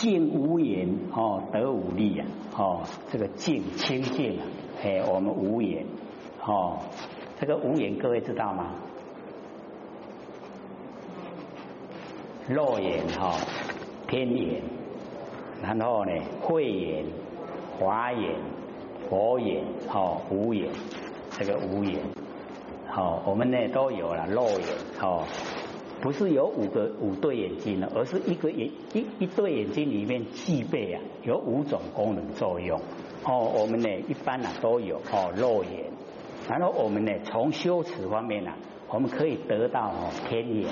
静无言哦，得无力啊！哦，这个静清净啊，哎，我们无言哦，这个无言各位知道吗？肉眼哈，天眼，然后呢，慧眼、华眼、佛眼，哦，无眼，这个无眼，好，我们呢都有了肉眼，哦。不是有五个五对眼睛呢，而是一个眼一一对眼睛里面具备啊有五种功能作用哦。我们呢一般呢都有哦肉眼，然后我们呢从修持方面呢，我们可以得到哦天眼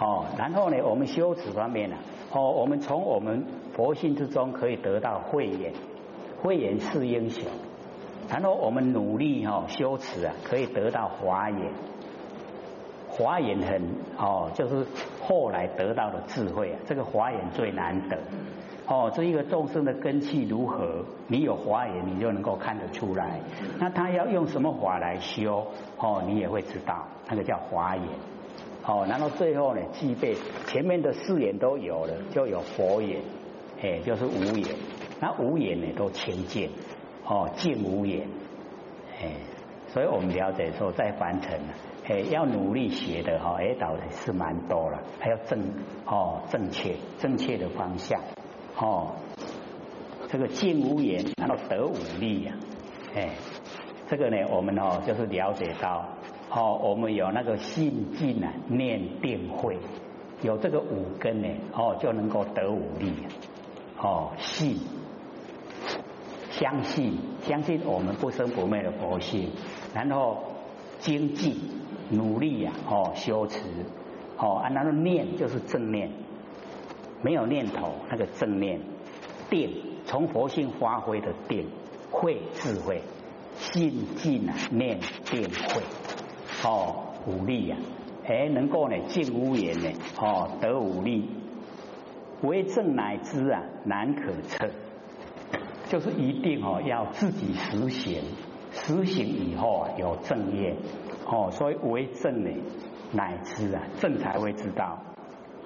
哦，然后呢我们修持方面呢哦，我们从我们佛性之中可以得到慧眼，慧眼是英雄，然后我们努力哈修持啊，可以得到华眼。华严很哦，就是后来得到的智慧啊，这个华严最难得哦。这一个众生的根气如何，你有华严，你就能够看得出来。那他要用什么法来修哦，你也会知道，那个叫华严哦。然后最后呢，具备前面的四眼都有了，就有佛眼，哎，就是无眼。那无眼呢，都清净哦，净无眼，哎，所以我们了解说，在凡尘呢。哎，要努力学的哈，哎，导的是蛮多了，还要正哦，正确正确的方向哦。这个静无言，然后得五力呀，哎，这个呢，我们哦就是了解到哦，我们有那个信静啊，念定慧，有这个五根呢，哦就能够得五力哦，信相信相信我们不生不灭的佛性，然后精进。努力呀，哦，修持，哦，啊，那个念就是正念，没有念头，那个正念，定，从佛性发挥的定，慧智慧，心静啊，念定慧，哦，武力呀，哎，能够呢，进屋言呢，哦，得武力，为正乃知啊，难可测，就是一定哦，要自己实行，实行以后，有正业。哦，所以为正呢，乃知啊，正才会知道。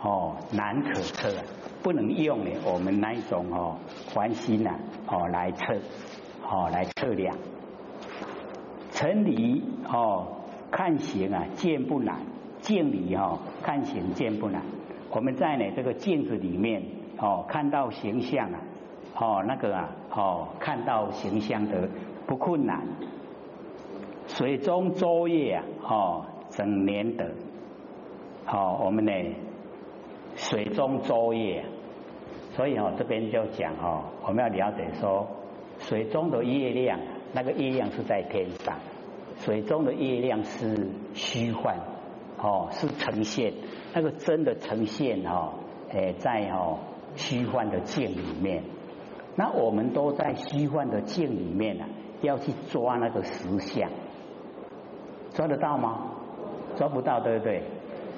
哦，难可测啊，不能用呢我们那一种哦，环心呐，哦来测，哦来测量。成理哦，看形啊，见不难；见理哦，看形见不难。我们在呢这个镜子里面哦，看到形象啊，哦那个啊，哦看到形象的不困难。水中作业啊，哦，整年的，好，我们呢，水中作业，所以哦，这边就讲哦，我们要了解说，水中的月亮，那个月亮是在天上，水中的月亮是虚幻，哦，是呈现，那个真的呈现哦，诶，在哦虚幻的境里面，那我们都在虚幻的境里面呢，要去抓那个实相。抓得到吗？抓不到，对不对？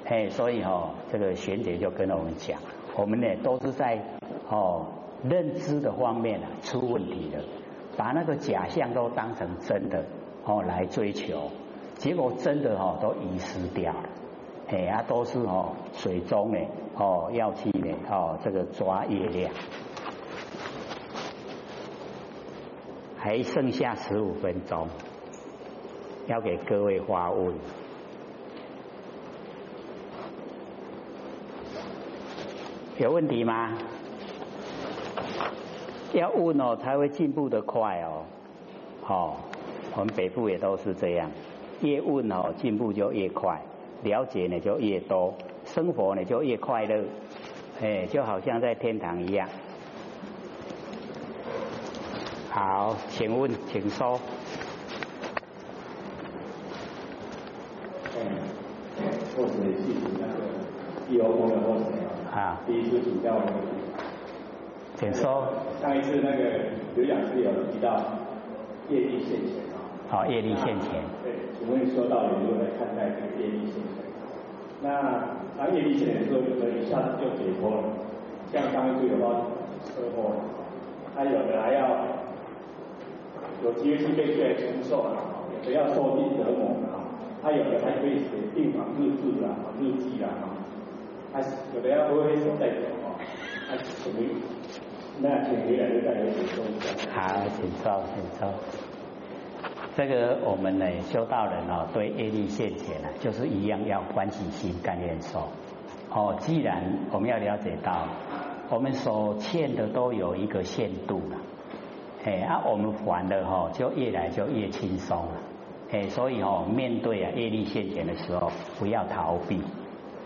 嘿，所以哦，这个玄姐就跟我们讲，我们呢都是在哦认知的方面啊出问题的，把那个假象都当成真的哦来追求，结果真的哦都遗失掉了，哎啊都是哦水中呢哦要去呢哦这个抓月亮，还剩下十五分钟。要给各位发问，有问题吗？要问哦，才会进步的快哦。好，我们北部也都是这样，越问哦，进步就越快，了解呢就越多，生活呢就越快乐。哎，就好像在天堂一样。好，请问，请说。或者是那个地欧风的或者啊，第一次请教那个，请说。上一次那个刘讲师有提到业力现前啊。好，业力现前。对，请问说到底如何来看待这个业力现前？那当业力现前的时候，有的一下子就解脱了，像刚一次有话车祸，他有的还要有机会去被罪来承受啊，有的要受尽折磨啊。他有的还可以写病房日志啊、日记啊，他有的要挥挥手带走啊，他什么那请回来就再来补充一下。好，请坐，请坐。这个我们呢，修道人哦，对业力现前呢，就是一样要欢喜心、甘愿受。哦，既然我们要了解到，我们所欠的都有一个限度了，哎，啊，我们还的哈，就越来就越轻松了，哎，所以哦，面对啊业力现前的时候，不要逃避，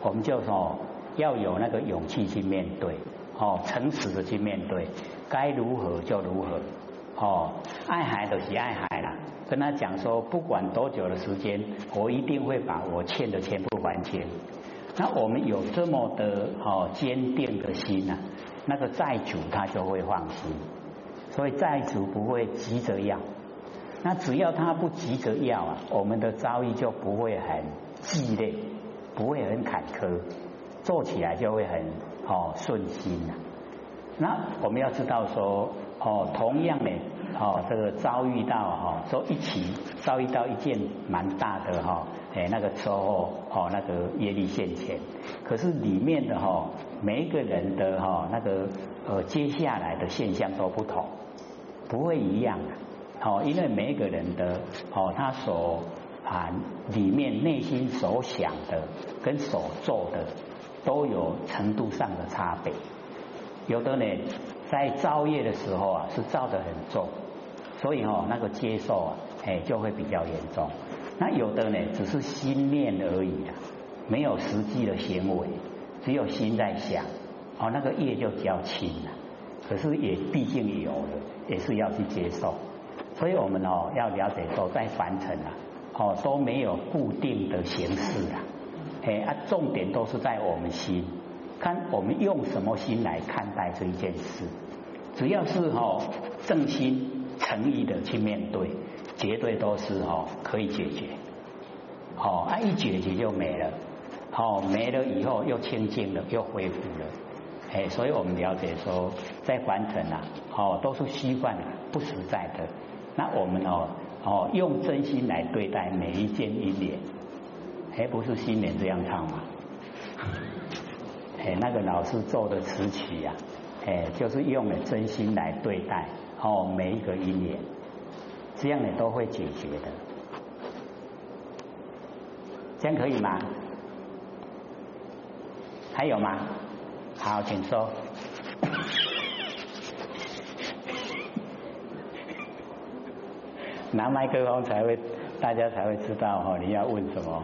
我们就说要有那个勇气去面对，哦，诚实的去面对，该如何就如何，哦，爱孩子是爱孩啦，跟他讲说，不管多久的时间，我一定会把我欠的全部还清。那我们有这么的哦坚定的心呐，那个债主他就会放心，所以债主不会急着要。那只要他不急着要啊，我们的遭遇就不会很激烈，不会很坎坷，做起来就会很哦顺心呐。那我们要知道说哦，同样的哦，这个遭遇到哈，说一起遭遇到一件蛮大的哈。哎，那个车祸哦，那个业力现前，可是里面的哈，每一个人的哈，那个呃，接下来的现象都不同，不会一样的哦，因为每一个人的哦，他所啊里面内心所想的跟所做的都有程度上的差别，有的呢，在造业的时候啊，是造的很重，所以哦，那个接受啊，哎，就会比较严重。那有的呢，只是心念而已啊，没有实际的行为，只有心在想，哦，那个业就比较轻了。可是也毕竟有了，也是要去接受。所以我们哦要了解说，在凡尘啊，哦都没有固定的形式啊，哎啊，重点都是在我们心，看我们用什么心来看待这一件事。只要是哦正心诚意的去面对。绝对都是哦，可以解决，好啊，一解决就没了，好没了以后又清净了，又恢复了，哎，所以我们了解说，在凡尘啊，哦，都是虚幻不实在的。那我们哦哦，用真心来对待每一件因缘，哎，不是新年这样唱吗？哎，那个老师做的词曲呀，哎，就是用了真心来对待哦每一个因缘。这样你都会解决的，这样可以吗？还有吗？好，请说。拿麦克风才会，大家才会知道哈，你要问什么。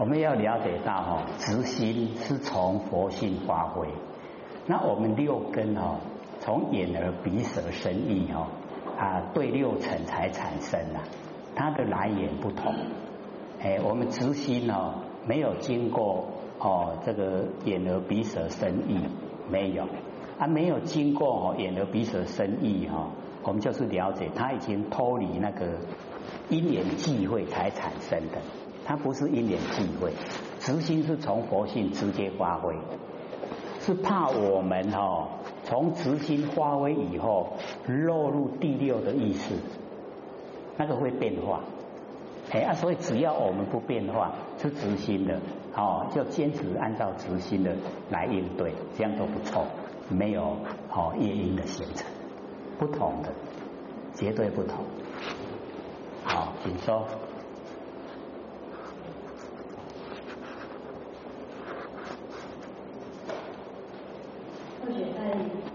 我们要了解到哈，直心是从佛性发挥。那我们六根哈，从眼耳鼻舌身意哈啊，对六尘才产生啊，它的来源不同。哎，我们直心哦，没有经过哦这个眼耳鼻舌身意，没有啊，没有经过哦眼耳鼻舌身意哈，我们就是了解，它已经脱离那个因缘际会才产生的。它不是因缘际会，直心是从佛性直接发挥，是怕我们哈从执心发挥以后落入第六的意识，那个会变化，哎啊，所以只要我们不变化，是直心的，哦，就坚持按照直心的来应对，这样都不错，没有哦业因的形成，不同的，绝对不同，好，请说。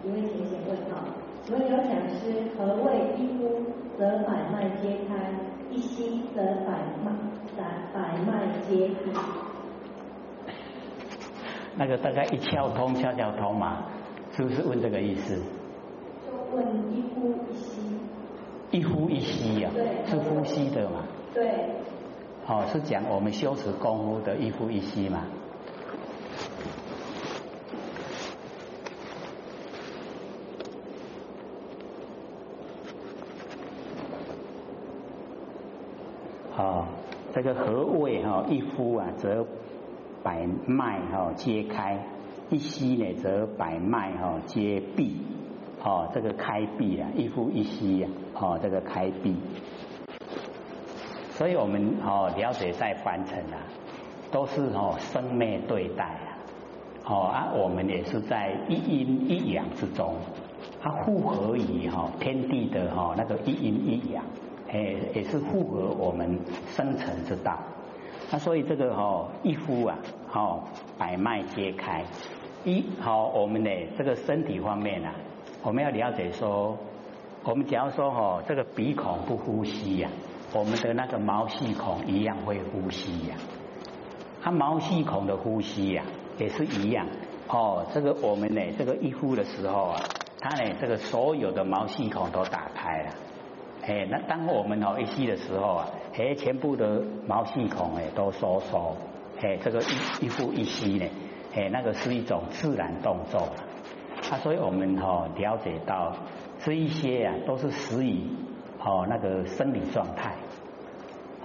一位浅显问号，请问有讲师何谓一呼则百脉皆开，一吸则百脉百百脉皆闭？那个大概一窍通，窍窍通嘛，是不是问这个意思？就问一呼一吸。一呼一吸呀，是呼吸的嘛？对。哦，是讲我们修持功夫的一呼一吸嘛？这个何谓哈，一呼啊，则百脉哈皆开；一吸呢，则百脉哈皆闭。哦，这个开闭啊，一呼一吸呀，哦，这个开闭。所以我们哦了解在凡尘啊，都是哦生灭对待啊，哦啊，我们也是在一阴一阳之中，它复合于哈天地的哈那个一阴一阳，哎，也是符合我们生存之道。那所以这个哈一呼啊，好百脉皆开，一好我们的这个身体方面啊，我们要了解说，我们假如说哈这个鼻孔不呼吸呀。我们的那个毛细孔一样会呼吸呀，它毛细孔的呼吸呀也是一样哦。这个我们呢，这个一呼的时候啊，它呢这个所有的毛细孔都打开了，哎，那当我们哦一吸的时候啊，哎，全部的毛细孔哎都收缩，哎，这个一一呼一吸呢，哎，那个是一种自然动作啊，所以我们哦了解到这一些啊都是始于哦那个生理状态。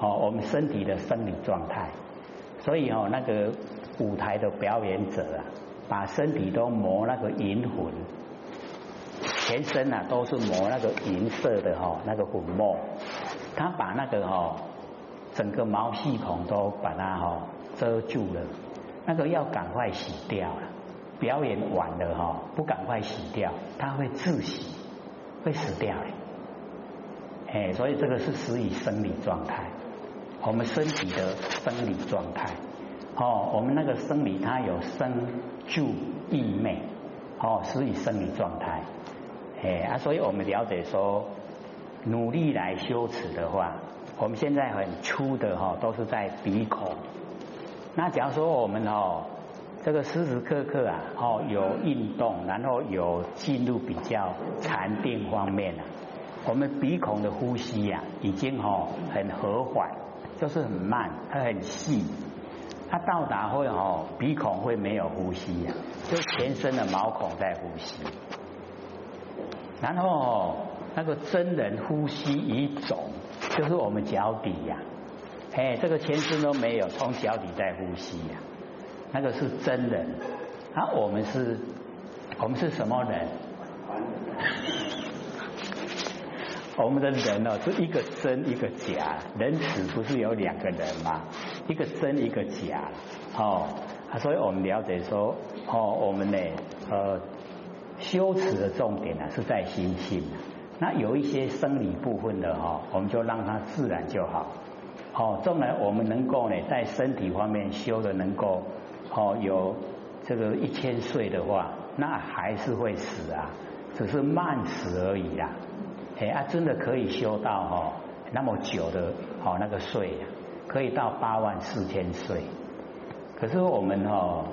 哦，我们身体的生理状态，所以哦，那个舞台的表演者啊，把身体都磨那个银魂，全身啊都是磨那个银色的哈那个粉末，他把那个哈整个毛细孔都把它哈遮住了，那个要赶快洗掉了，表演完了哈不赶快洗掉，他会窒息，会死掉嘞，哎，所以这个是死于生理状态。我们身体的生理状态，哦，我们那个生理它有生住意昧，哦，死以生理状态，哎啊，所以我们了解说，努力来修持的话，我们现在很粗的哈，都是在鼻孔。那假如说我们哦，这个时时刻刻啊，哦有运动，然后有进入比较禅定方面啊，我们鼻孔的呼吸呀，已经哦很和缓。就是很慢，它很细，它到达会哦，鼻孔会没有呼吸呀，就全身的毛孔在呼吸，然后那个真人呼吸一种，就是我们脚底呀，哎，这个全身都没有，从脚底在呼吸呀，那个是真人，啊，我们是，我们是什么人？我们的人哦，是一个真一个假，人死不是有两个人吗？一个真一个假，哦，所以我们了解说，哦，我们呢，呃，修持的重点呢是在心性，那有一些生理部分的哈，我们就让它自然就好，哦，纵然我们能够呢在身体方面修的能够，哦，有这个一千岁的话，那还是会死啊，只是慢死而已啦。哎啊，真的可以修到哈那么久的哦那个岁，可以到八万四千岁。可是我们哦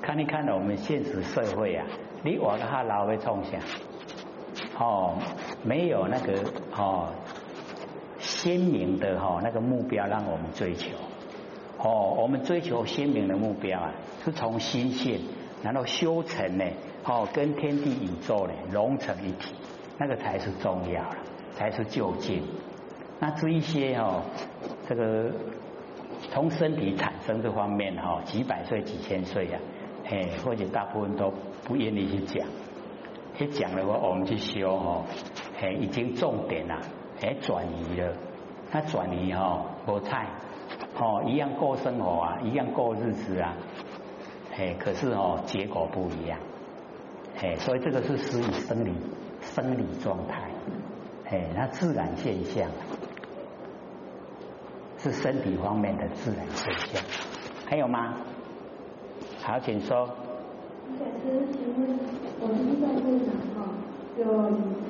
看一看我们现实社会啊，你我的哈老会冲想哦，没有那个哦鲜明的哈那个目标让我们追求哦，我们追求鲜明的目标啊，是从心性，然后修成呢哦跟天地宇宙呢融成一体。那个才是重要了，才是究竟。那这一些哦，这个从身体产生这方面哈，几百岁、几千岁呀，哎，或者大部分都不愿意去讲。一讲的话，我们去修哈，哎，已经重点了，哎，转移了。那转移哈，不菜哦，一样过生活啊，一样过日子啊，哎，可是哦，结果不一样。哎，所以这个是属于生理。生理状态，哎，那自然现象是身体方面的自然现象，还有吗？好，请说。老师，请问我们在会场哈，有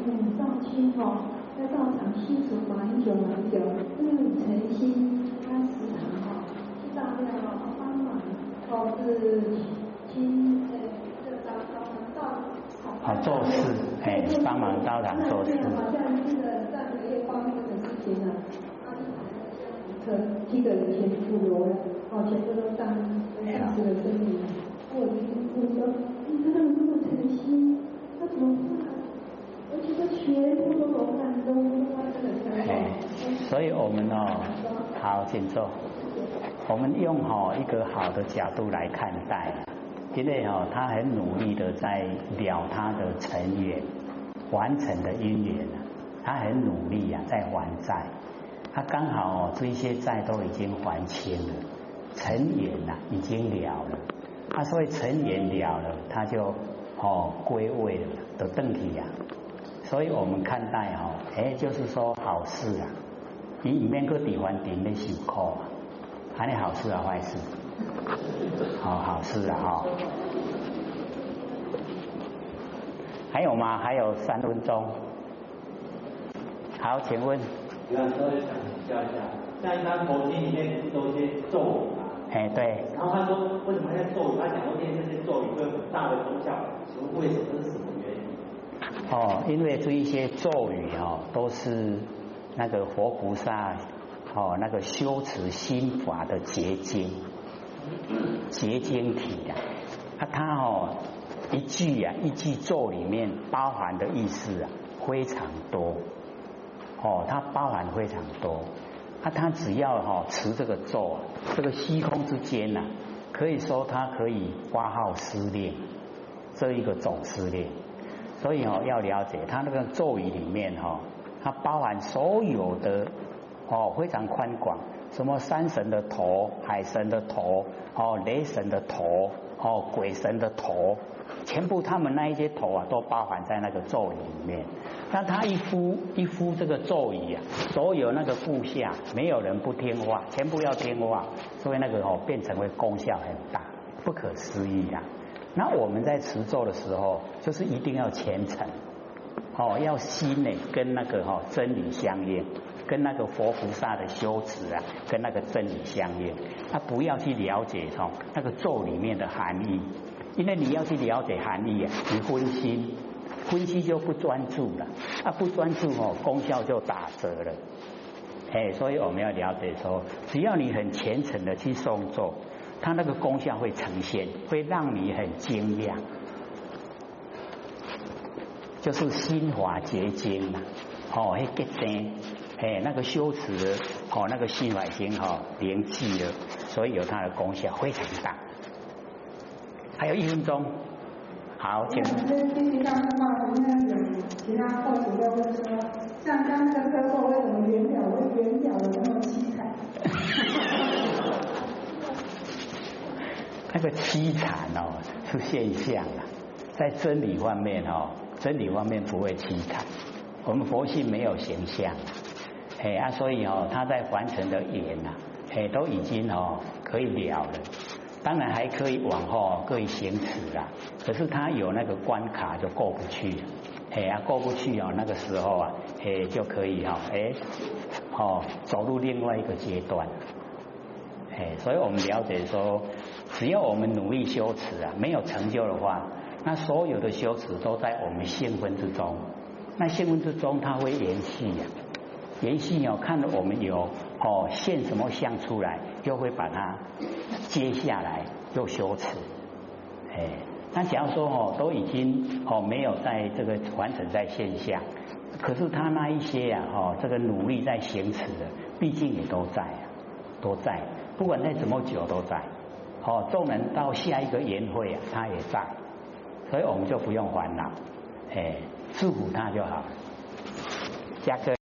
嗯少卿哈，在道场信主蛮久蛮久，因为诚心他时常哈去大庙帮忙，或是亲呃这道场道。好做事，哎，帮忙道场做事。好像这个上个月发生的事情呢，他就把那个车几个人全部挪了，哦，全部都上你看他们这么诚心，他怎么办？而且他全部都罗汉都发生了。哎，所以我们哦，好，请坐。我们用好一个好的角度来看待，因为哦，他很努力的在了他的成缘，完成的姻缘，他很努力呀，在还债。他刚好哦，这些债都已经还清了，成缘呐，已经了了。啊所以成缘了了，他就哦归位了，得登体呀。所以我们看待哈，哎，就是说好事啊，你里面个地方顶的辛苦啊，还是好事啊，坏事？好好事啊哈。还有吗？还有三分钟。好，请问。那稍微想教一下，在一般佛经里面都一些咒？哎，对。然后他说，为什么要咒语？他讲说念这些咒语会有很大的功效，请问为什么？这是什么原因？哦，因为这一些咒语哦，都是那个活菩萨哦，那个修持心法的结晶，结晶体呀。啊，它哦一句啊，一句咒里面包含的意思啊非常多。哦，它包含非常多。啊，他只要哈持这个咒，这个虚空之间呐，可以说他可以发号施令，这一个总司令。所以哦，要了解他那个咒语里面哈，它包含所有的哦，非常宽广，什么山神的头、海神的头、哦雷神的头、哦鬼神的头，全部他们那一些头啊，都包含在那个咒语里面。那他一呼一呼这个咒语啊，所有那个部下没有人不听话，全部要听话，所以那个哦变成为功效很大，不可思议呀。那我们在持咒的时候，就是一定要虔诚，哦，要心呢跟那个哈真理相应，跟那个佛菩萨的修持啊，跟那个真理相应。他不要去了解哦那个咒里面的含义，因为你要去了解含义啊，你分心，分析就不专注了，啊不专注哦，功效就打折了。哎，所以我们要了解说，只要你很虔诚的去诵咒。它那个功效会呈现，会让你很惊讶，就是心华结晶嘛，哦，一结晶，哎，那个修持，哦，那个心法经哈连记了，所以有它的功效非常大。还有一分钟，好，请。这经济上的话，应该有其他后主又会说，像刚那个车祸，为什么原表会原表的那么凄惨？那个凄惨哦是现象啊，在真理方面哦，真理方面不会凄惨。我们佛性没有形象，哎啊，所以哦，他在凡尘的缘呐，哎都已经哦可以了了，当然还可以往后可以行持啦。可是他有那个关卡就过不去，哎啊过不去哦，那个时候啊，哎就可以哈，哎哦走入另外一个阶段。哎，所以我们了解说，只要我们努力修持啊，没有成就的话，那所有的修持都在我们兴奋之中。那兴奋之中，它会延续呀，延续哦，看到我们有哦现什么相出来，又会把它接下来又修持。哎，那假如说哦都已经哦没有在这个完成在线下，可是他那一些呀哦这个努力在行持的，毕竟也都在啊，都在。不管再怎么久都在，哦，众人到下一个宴会啊，他也在，所以我们就不用烦恼，哎，祝福他就好，加个。